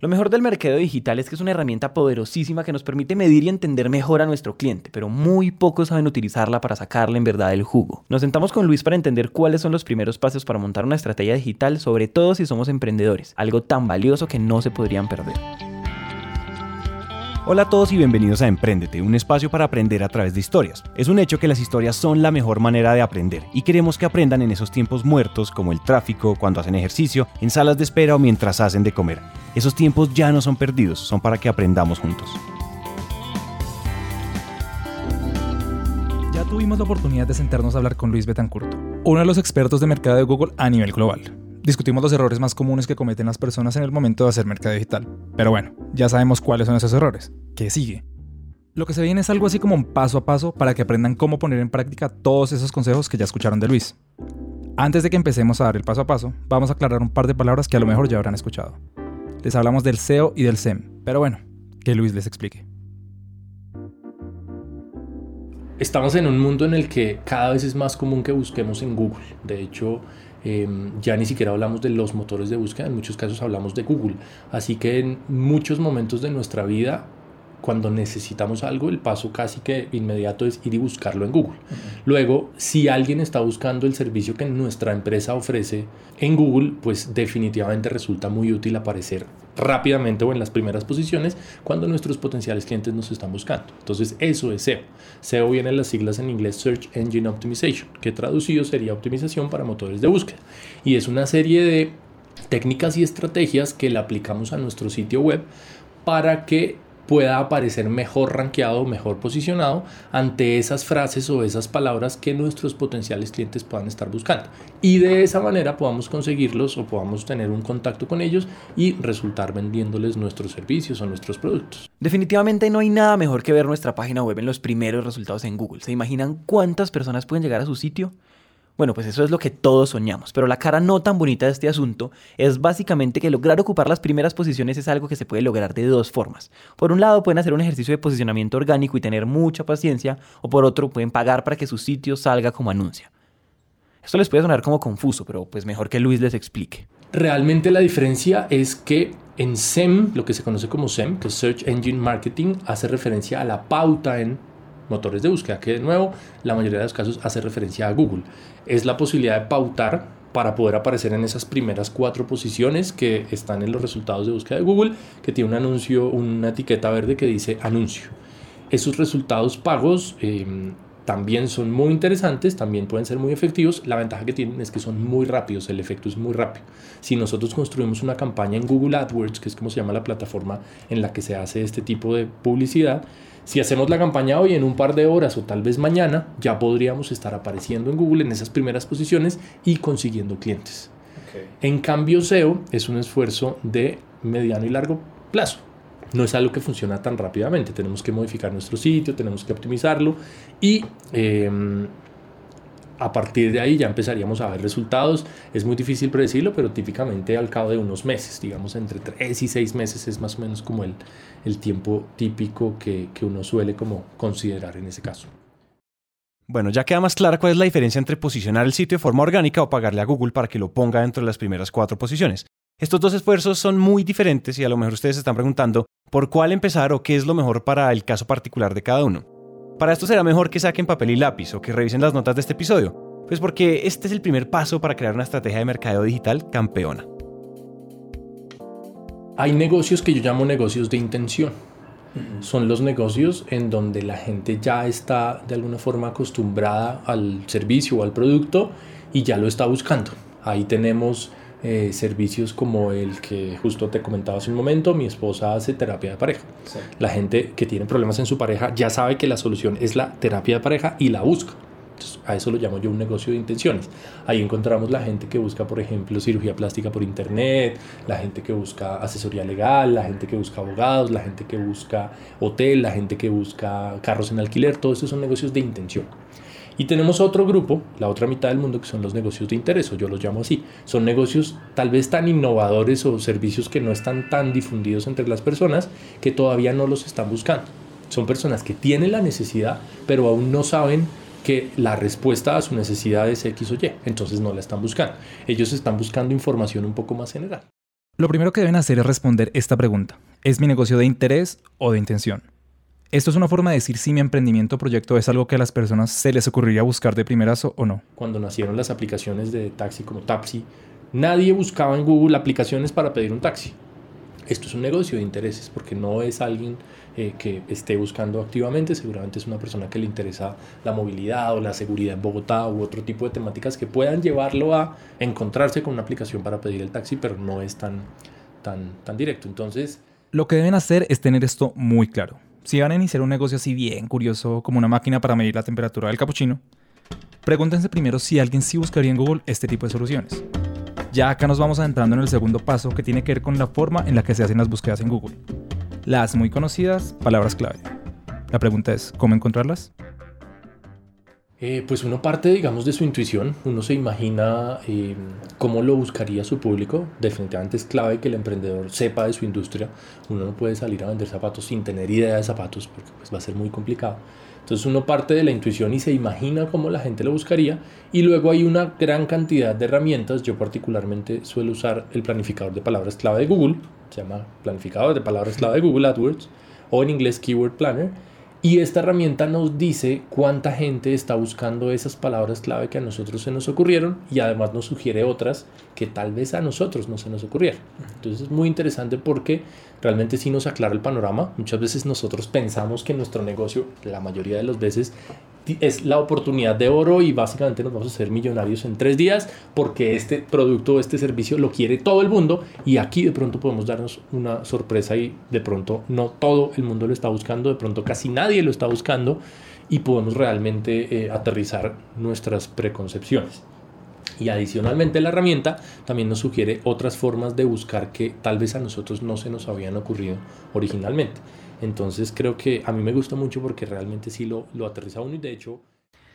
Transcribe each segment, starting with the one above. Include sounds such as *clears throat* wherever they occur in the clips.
Lo mejor del mercado digital es que es una herramienta poderosísima que nos permite medir y entender mejor a nuestro cliente, pero muy pocos saben utilizarla para sacarle en verdad el jugo. Nos sentamos con Luis para entender cuáles son los primeros pasos para montar una estrategia digital, sobre todo si somos emprendedores, algo tan valioso que no se podrían perder. Hola a todos y bienvenidos a Emprendete, un espacio para aprender a través de historias. Es un hecho que las historias son la mejor manera de aprender y queremos que aprendan en esos tiempos muertos como el tráfico, cuando hacen ejercicio, en salas de espera o mientras hacen de comer. Esos tiempos ya no son perdidos, son para que aprendamos juntos. Ya tuvimos la oportunidad de sentarnos a hablar con Luis Betancourt, uno de los expertos de mercado de Google a nivel global. Discutimos los errores más comunes que cometen las personas en el momento de hacer mercado digital. Pero bueno, ya sabemos cuáles son esos errores. ¿Qué sigue? Lo que se viene es algo así como un paso a paso para que aprendan cómo poner en práctica todos esos consejos que ya escucharon de Luis. Antes de que empecemos a dar el paso a paso, vamos a aclarar un par de palabras que a lo mejor ya habrán escuchado. Les hablamos del SEO y del SEM, pero bueno, que Luis les explique. Estamos en un mundo en el que cada vez es más común que busquemos en Google. De hecho, Em, ya ni siquiera hablamos de los motores de búsqueda, en muchos casos hablamos de Google. Así que en muchos momentos de nuestra vida cuando necesitamos algo, el paso casi que inmediato es ir y buscarlo en Google. Luego, si alguien está buscando el servicio que nuestra empresa ofrece en Google, pues definitivamente resulta muy útil aparecer rápidamente o en las primeras posiciones cuando nuestros potenciales clientes nos están buscando. Entonces, eso es SEO. SEO viene en las siglas en inglés Search Engine Optimization, que traducido sería optimización para motores de búsqueda. Y es una serie de técnicas y estrategias que le aplicamos a nuestro sitio web para que pueda aparecer mejor rankeado, mejor posicionado ante esas frases o esas palabras que nuestros potenciales clientes puedan estar buscando. Y de esa manera podamos conseguirlos o podamos tener un contacto con ellos y resultar vendiéndoles nuestros servicios o nuestros productos. Definitivamente no hay nada mejor que ver nuestra página web en los primeros resultados en Google. ¿Se imaginan cuántas personas pueden llegar a su sitio? Bueno, pues eso es lo que todos soñamos, pero la cara no tan bonita de este asunto es básicamente que lograr ocupar las primeras posiciones es algo que se puede lograr de dos formas. Por un lado pueden hacer un ejercicio de posicionamiento orgánico y tener mucha paciencia, o por otro pueden pagar para que su sitio salga como anuncia. Esto les puede sonar como confuso, pero pues mejor que Luis les explique. Realmente la diferencia es que en SEM, lo que se conoce como SEM, que es Search Engine Marketing, hace referencia a la pauta en motores de búsqueda, que de nuevo la mayoría de los casos hace referencia a Google. Es la posibilidad de pautar para poder aparecer en esas primeras cuatro posiciones que están en los resultados de búsqueda de Google, que tiene un anuncio, una etiqueta verde que dice anuncio. Esos resultados pagos em, también son muy interesantes, también pueden ser muy efectivos. La ventaja que tienen es que son muy rápidos, el efecto es muy rápido. Si nosotros construimos una campaña en Google AdWords, que es como se llama la plataforma en la que se hace este tipo de publicidad, si hacemos la campaña hoy en un par de horas o tal vez mañana, ya podríamos estar apareciendo en Google en esas primeras posiciones y consiguiendo clientes. En cambio, SEO es un esfuerzo de mediano y largo plazo. No es algo que funciona tan rápidamente. Tenemos que modificar nuestro sitio, tenemos que optimizarlo y em, a partir de ahí ya empezaríamos a ver resultados. Es muy difícil predecirlo, pero típicamente al cabo de unos meses, digamos entre 3 y 6 meses es más o menos como el, el tiempo típico que, que uno suele como considerar en ese caso. Bueno, ya queda más clara cuál es la diferencia entre posicionar el sitio de forma orgánica o pagarle a Google para que lo ponga dentro de las primeras cuatro posiciones. Estos dos esfuerzos son muy diferentes y a lo mejor ustedes se están preguntando por cuál empezar o qué es lo mejor para el caso particular de cada uno. Para esto será mejor que saquen papel y lápiz o que revisen las notas de este episodio, pues porque este es el primer paso para crear una estrategia de mercadeo digital campeona. Hay negocios que yo llamo negocios de intención. Son los negocios en donde la gente ya está de alguna forma acostumbrada al servicio o al producto y ya lo está buscando. Ahí tenemos eh, servicios como el que justo te comentaba hace un momento, mi esposa hace terapia de pareja. La gente que tiene problemas en su pareja ya sabe que la solución es la terapia de pareja y la busca. a eso lo llamo yo un negocio de intenciones. Ahí encontramos la gente que busca, por ejemplo, cirugía plástica por internet, la gente que busca asesoría legal, la gente que busca abogados, la gente que busca hotel, la gente que busca carros en alquiler, todos esos son negocios de intención. Y tenemos otro grupo, la otra mitad del mundo, que son los negocios de interés, o yo los llamo así. Son negocios tal vez tan innovadores o servicios que no están tan difundidos entre las personas que todavía no los están buscando. Son personas que tienen la necesidad, pero aún no saben que la respuesta a su necesidad es X o Y, entonces no la están buscando. Ellos están buscando información un poco más general. Lo primero que deben hacer es responder esta pregunta. ¿Es mi negocio de interés o de intención? Esto es una forma de decir si mi emprendimiento o proyecto es algo que a las personas se les ocurriría buscar de primerazo o no. Cuando nacieron las aplicaciones de taxi como Tapsi, nadie buscaba en Google aplicaciones para pedir un taxi. Esto es un negocio de intereses porque no es alguien eh, que esté buscando activamente, seguramente es una persona que le interesa la movilidad o la seguridad en Bogotá u otro tipo de temáticas que puedan llevarlo a encontrarse con una aplicación para pedir el taxi, pero no es tan, tan, tan directo. Entonces... Lo que deben hacer es tener esto muy claro si van a iniciar un negocio así bien curioso como una máquina para medir la temperatura del capuchino, pregúntense primero si alguien sí buscaría en Google este tipo de soluciones. Ya acá nos vamos adentrando en el segundo paso que tiene que ver con la forma en la que se hacen las búsquedas en Google. Las muy conocidas palabras clave. La pregunta es, ¿cómo encontrarlas? Eh, pues uno parte, digamos, de su intuición, uno se imagina eh, cómo lo buscaría su público. Definitivamente es clave que el emprendedor sepa de su industria. Uno no puede salir a vender zapatos sin tener idea de zapatos porque pues, va a ser muy complicado. Entonces uno parte de la intuición y se imagina cómo la gente lo buscaría y luego hay una gran cantidad de herramientas. Yo particularmente suelo usar el planificador de palabras clave de Google, se llama planificador de palabras clave de Google AdWords o en inglés Keyword Planner y esta herramienta nos dice cuánta gente está buscando esas palabras clave que a nosotros se nos ocurrieron y además nos sugiere otras que tal vez a nosotros no se nos ocurrieron. Entonces es muy interesante porque realmente sí nos aclara el panorama. Muchas veces nosotros pensamos que nuestro negocio, la mayoría de las veces, es la oportunidad de oro y básicamente nos vamos a hacer millonarios en tres días porque este producto o este servicio lo quiere todo el mundo y aquí de pronto podemos darnos una sorpresa y de pronto no todo el mundo lo está buscando, de pronto casi nadie lo está buscando y podemos realmente eh, aterrizar nuestras preconcepciones. Y adicionalmente la herramienta también nos sugiere otras formas de buscar que tal vez a nosotros no se nos habían ocurrido originalmente. Entonces creo que a mí me gusta mucho porque realmente sí lo, lo aterriza uno y de hecho...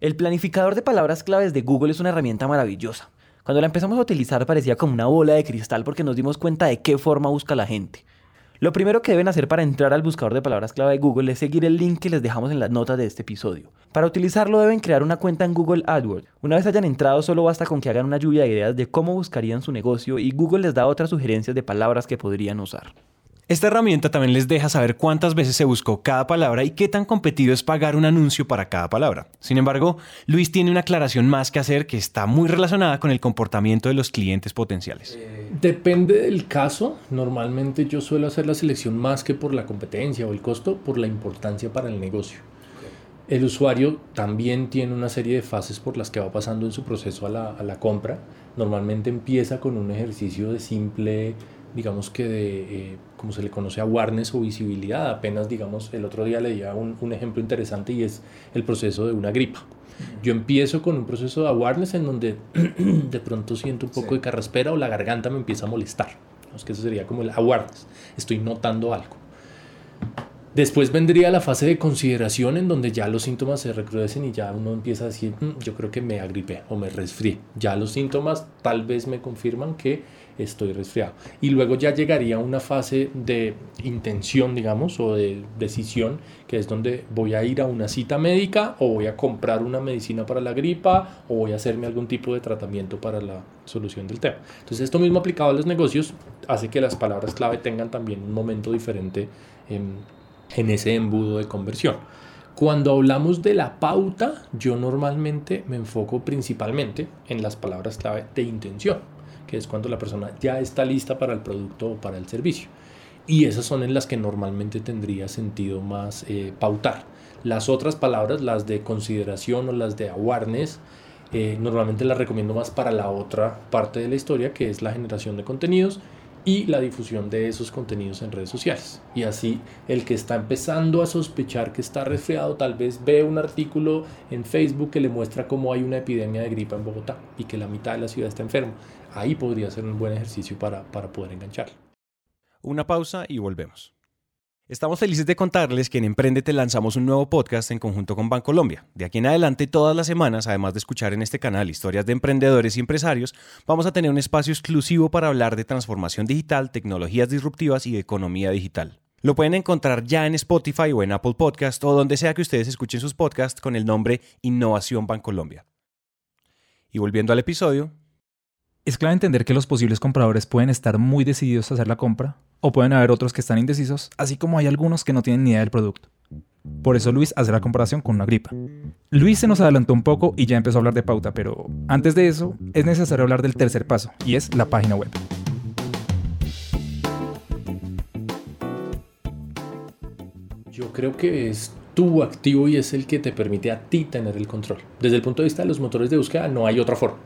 El planificador de palabras claves de Google es una herramienta maravillosa. Cuando la empezamos a utilizar parecía como una bola de cristal porque nos dimos cuenta de qué forma busca la gente. Lo primero que deben hacer para entrar al buscador de palabras clave de Google es seguir el link que les dejamos en las notas de este episodio. Para utilizarlo deben crear una cuenta en Google AdWords. Una vez hayan entrado solo basta con que hagan una lluvia de ideas de cómo buscarían su negocio y Google les da otras sugerencias de palabras que podrían usar. Esta herramienta también les deja saber cuántas veces se buscó cada palabra y qué tan competido es pagar un anuncio para cada palabra. Sin embargo, Luis tiene una aclaración más que hacer que está muy relacionada con el comportamiento de los clientes potenciales. Depende del caso. Normalmente yo suelo hacer la selección más que por la competencia o el costo, por la importancia para el negocio. El usuario también tiene una serie de fases por las que va pasando en su proceso a la, compra. Normalmente empieza con un ejercicio de simple digamos que de, eh, como se le conoce, awareness o visibilidad. Apenas, digamos, el otro día leía un, un ejemplo interesante y es el proceso de una gripa. Yo empiezo con un proceso de awareness en donde *clears throat* de pronto siento un poco de carraspera o la garganta me empieza a molestar. Es que eso sería como el awareness. Estoy notando algo. Después vendría la fase de consideración en donde ya los síntomas se recrudecen y ya uno empieza a decir, mm, yo creo que me agripé o me resfrié. Ya los síntomas tal vez me confirman que estoy resfriado. Y luego ya llegaría una fase de intención, digamos, o de decisión, que es donde voy a ir a una cita médica o voy a comprar una medicina para la gripa o voy a hacerme algún tipo de tratamiento para la solución del tema. Entonces esto mismo aplicado a los negocios hace que las palabras clave tengan también un momento diferente en, en ese embudo de conversión. Cuando hablamos de la pauta, yo normalmente me enfoco principalmente en las palabras clave de intención que es cuando la persona ya está lista para el producto o para el servicio. Y esas son en las que normalmente tendría sentido más eh, pautar. Las otras palabras, las de consideración o las de awareness, eh, normalmente las recomiendo más para la otra parte de la historia, que es la generación de contenidos y la difusión de esos contenidos en redes sociales. Y así el que está empezando a sospechar que está resfriado tal vez ve un artículo en Facebook que le muestra cómo hay una epidemia de gripa en Bogotá y que la mitad de la ciudad está enferma. Ahí podría ser un buen ejercicio para, para poder enganchar. Una pausa y volvemos. Estamos felices de contarles que en Emprendete lanzamos un nuevo podcast en conjunto con Bancolombia. De aquí en adelante, todas las semanas, además de escuchar en este canal historias de emprendedores y empresarios, vamos a tener un espacio exclusivo para hablar de transformación digital, tecnologías disruptivas y economía digital. Lo pueden encontrar ya en Spotify o en Apple Podcast o donde sea que ustedes escuchen sus podcasts con el nombre Innovación Bancolombia. Y volviendo al episodio, Es clave entender que los posibles compradores pueden estar muy decididos a hacer la compra o pueden haber otros que están indecisos, así como hay algunos que no tienen ni idea del producto. Por eso Luis hace la comparación con una gripa. Luis se nos adelantó un poco y ya empezó a hablar de pauta, pero antes de eso es necesario hablar del tercer paso, y es la página web. Yo creo que es tu activo y es el que te permite a ti tener el control. Desde el punto de vista de los motores de búsqueda no hay otra forma.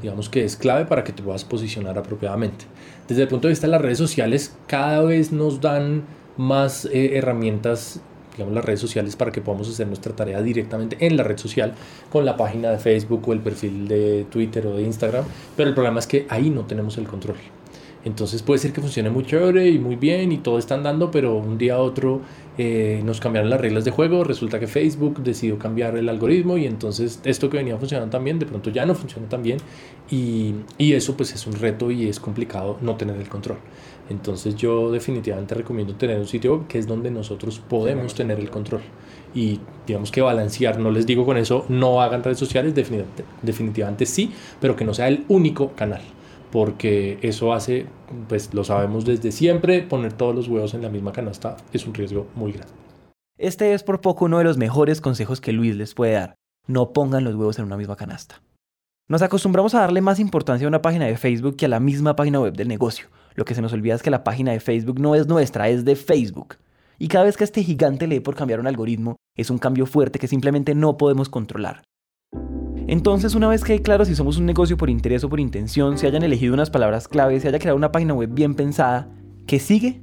Digamos que es clave para que te puedas posicionar apropiadamente. Desde el punto de vista de las redes sociales, cada vez nos dan más eh, herramientas digamos, las redes sociales para que podamos hacer nuestra tarea directamente en la red social con la página de Facebook o el perfil de Twitter o de Instagram. Pero el problema es que ahí no tenemos el control. Entonces puede ser que funcione muy chévere y muy bien y todo está andando, pero un día a otro eh, nos cambiaron las reglas de juego, resulta que Facebook decidió cambiar el algoritmo y entonces esto que venía funcionando tan bien, de pronto ya no funciona tan bien y, y eso pues es un reto y es complicado no tener el control. Entonces yo definitivamente recomiendo tener un sitio que es donde nosotros podemos tener el control y digamos que balancear, no les digo con eso no hagan redes sociales, definitivamente, definitivamente sí, pero que no sea el único canal porque eso hace, pues lo sabemos desde siempre, poner todos los huevos en la misma canasta es un riesgo muy grande. Este es por poco uno de los mejores consejos que Luis les puede dar. No pongan los huevos en una misma canasta. Nos acostumbramos a darle más importancia a una página de Facebook que a la misma página web del negocio. Lo que se nos olvida es que la página de Facebook no es nuestra, es de Facebook. Y cada vez que este gigante lee por cambiar un algoritmo, es un cambio fuerte que simplemente no podemos controlar. Entonces, una vez que hay claro si somos un negocio por interés o por intención, se hayan elegido unas palabras clave, se haya creado una página web bien pensada, ¿qué sigue?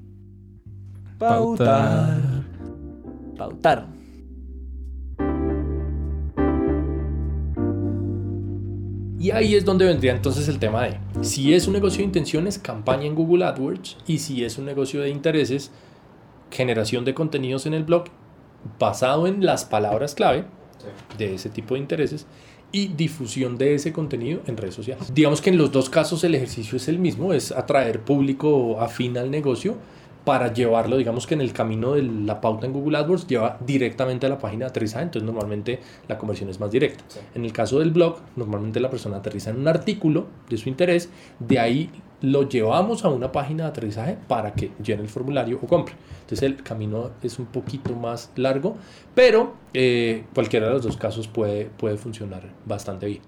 Pautar. Pautar. Y ahí es donde vendría entonces el tema de si es un negocio de intenciones, campaña en Google AdWords y si es un negocio de intereses, generación de contenidos en el blog basado en las palabras clave de ese tipo de intereses y difusión de ese contenido en redes sociales. Digamos que en los dos casos el ejercicio es el mismo, es atraer público afín al negocio para llevarlo, digamos que en el camino de la pauta en Google AdWords lleva directamente a la página de aterrizaje, entonces normalmente la conversión es más directa. En el caso del blog, normalmente la persona aterriza en un artículo de su interés, de ahí lo llevamos a una página de aterrizaje para que llene el formulario o compre. Entonces el camino es un poquito más largo, pero eh, cualquiera de los dos casos puede, puede funcionar bastante bien.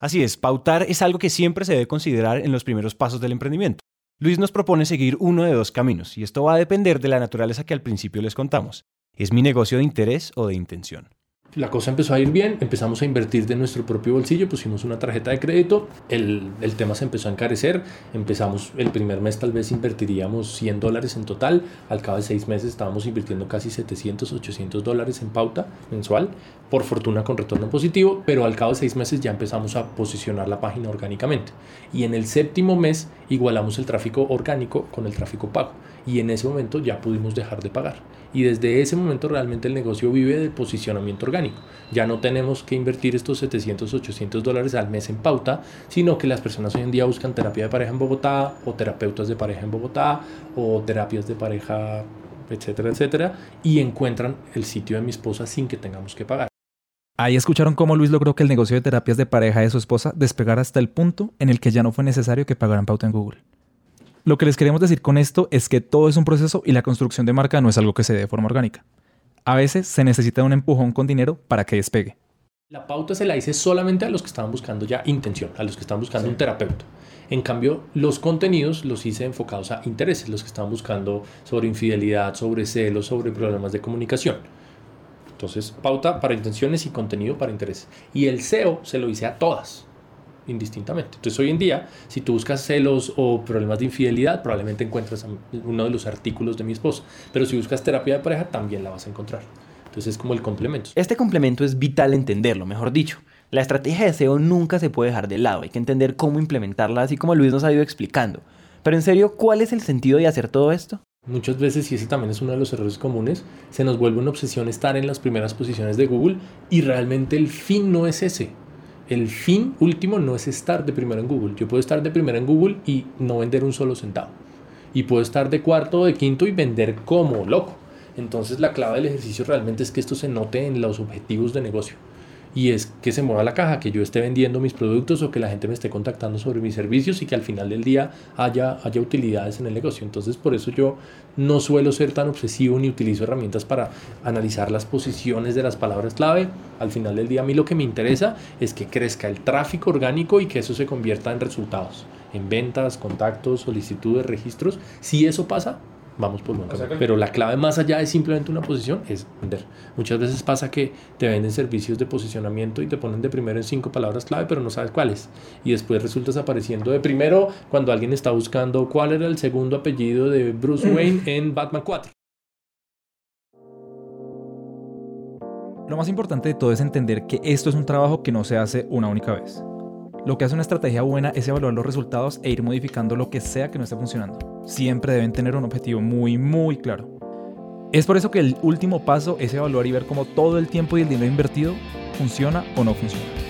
Así es, pautar es algo que siempre se debe considerar en los primeros pasos del emprendimiento. Luis nos propone seguir uno de dos caminos, y esto va a depender de la naturaleza que al principio les contamos. ¿Es mi negocio de interés o de intención? La cosa empezó a ir bien, empezamos a invertir de nuestro propio bolsillo, pusimos una tarjeta de crédito, el, el, tema se empezó a encarecer, empezamos el primer mes tal vez invertiríamos 100 dólares en total, al cabo de seis meses estábamos invirtiendo casi 700, 800 dólares en pauta mensual, por fortuna con retorno positivo, pero al cabo de seis meses ya empezamos a posicionar la página orgánicamente. Y en el séptimo mes igualamos el tráfico orgánico con el tráfico pago y en ese momento ya pudimos dejar de pagar. Y desde ese momento realmente el negocio vive del posicionamiento orgánico. Ya no tenemos que invertir estos 700, 800 dólares al mes en pauta, sino que las personas hoy en día buscan terapia de pareja en Bogotá o terapeutas de pareja en Bogotá o terapias de pareja, etcétera, etcétera, y encuentran el sitio de mi esposa sin que tengamos que pagar. Ahí escucharon cómo Luis logró que el negocio de terapias de pareja de su esposa despegara hasta el punto en el que ya no fue necesario que pagaran pauta en Google. Lo que les queremos decir con esto es que todo es un proceso y la construcción de marca no es algo que se dé de forma orgánica. A veces se necesita un empujón con dinero para que despegue. La pauta se la hice solamente a los que estaban buscando ya intención, a los que estaban buscando un terapeuta. En cambio, los contenidos los hice enfocados a intereses, los que estaban buscando sobre infidelidad, sobre celos, sobre problemas de comunicación. Entonces, pauta para intenciones y contenido para intereses. Y el SEO se lo hice a todas, indistintamente. Entonces, hoy en día, si tú buscas celos o problemas de infidelidad, probablemente encuentres uno de los artículos de mi esposa. Pero si buscas terapia de pareja, también la vas a encontrar. Entonces, es como el complemento. Este complemento es vital entenderlo, mejor dicho. La estrategia de SEO nunca se puede dejar de lado, hay que entender cómo implementarla, así como Luis nos ha ido explicando. Pero en serio, ¿cuál es el sentido de hacer todo esto? Muchas veces, y ese también es uno de los errores comunes, se nos vuelve una obsesión estar en las primeras posiciones de Google y realmente el fin no es ese. El fin último no es estar de primero en Google. Yo puedo estar de primero en Google y no vender un solo centavo. Y puedo estar de cuarto o de quinto y vender como loco. Entonces la clave del ejercicio realmente es que esto se note en los objetivos de negocio. Y es que se mueva la caja, que yo esté vendiendo mis productos o que la gente me esté contactando sobre mis servicios y que al final del día haya, haya utilidades en el negocio. Entonces por eso yo no suelo ser tan obsesivo ni utilizo herramientas para analizar las posiciones de las palabras clave. Al final del día a mí lo que me interesa es que crezca el tráfico orgánico y que eso se convierta en resultados, en ventas, contactos, solicitudes, registros. Si eso pasa, vamos por buen camino. Pero la clave más allá de simplemente una posición es vender. Muchas veces pasa que te venden servicios de posicionamiento y te ponen de primero en cinco palabras clave, pero no sabes cuáles. Y después resultas apareciendo de primero cuando alguien está buscando cuál era el segundo apellido de Bruce Wayne en Batman 4. Lo más importante de todo es entender que esto es un trabajo que no se hace una única vez. Lo que hace una estrategia buena es evaluar los resultados e ir modificando lo que sea que no esté funcionando. Siempre deben tener un objetivo muy, muy claro. Es por eso que el último paso es evaluar y ver cómo todo el tiempo y el dinero invertido funciona o no funciona.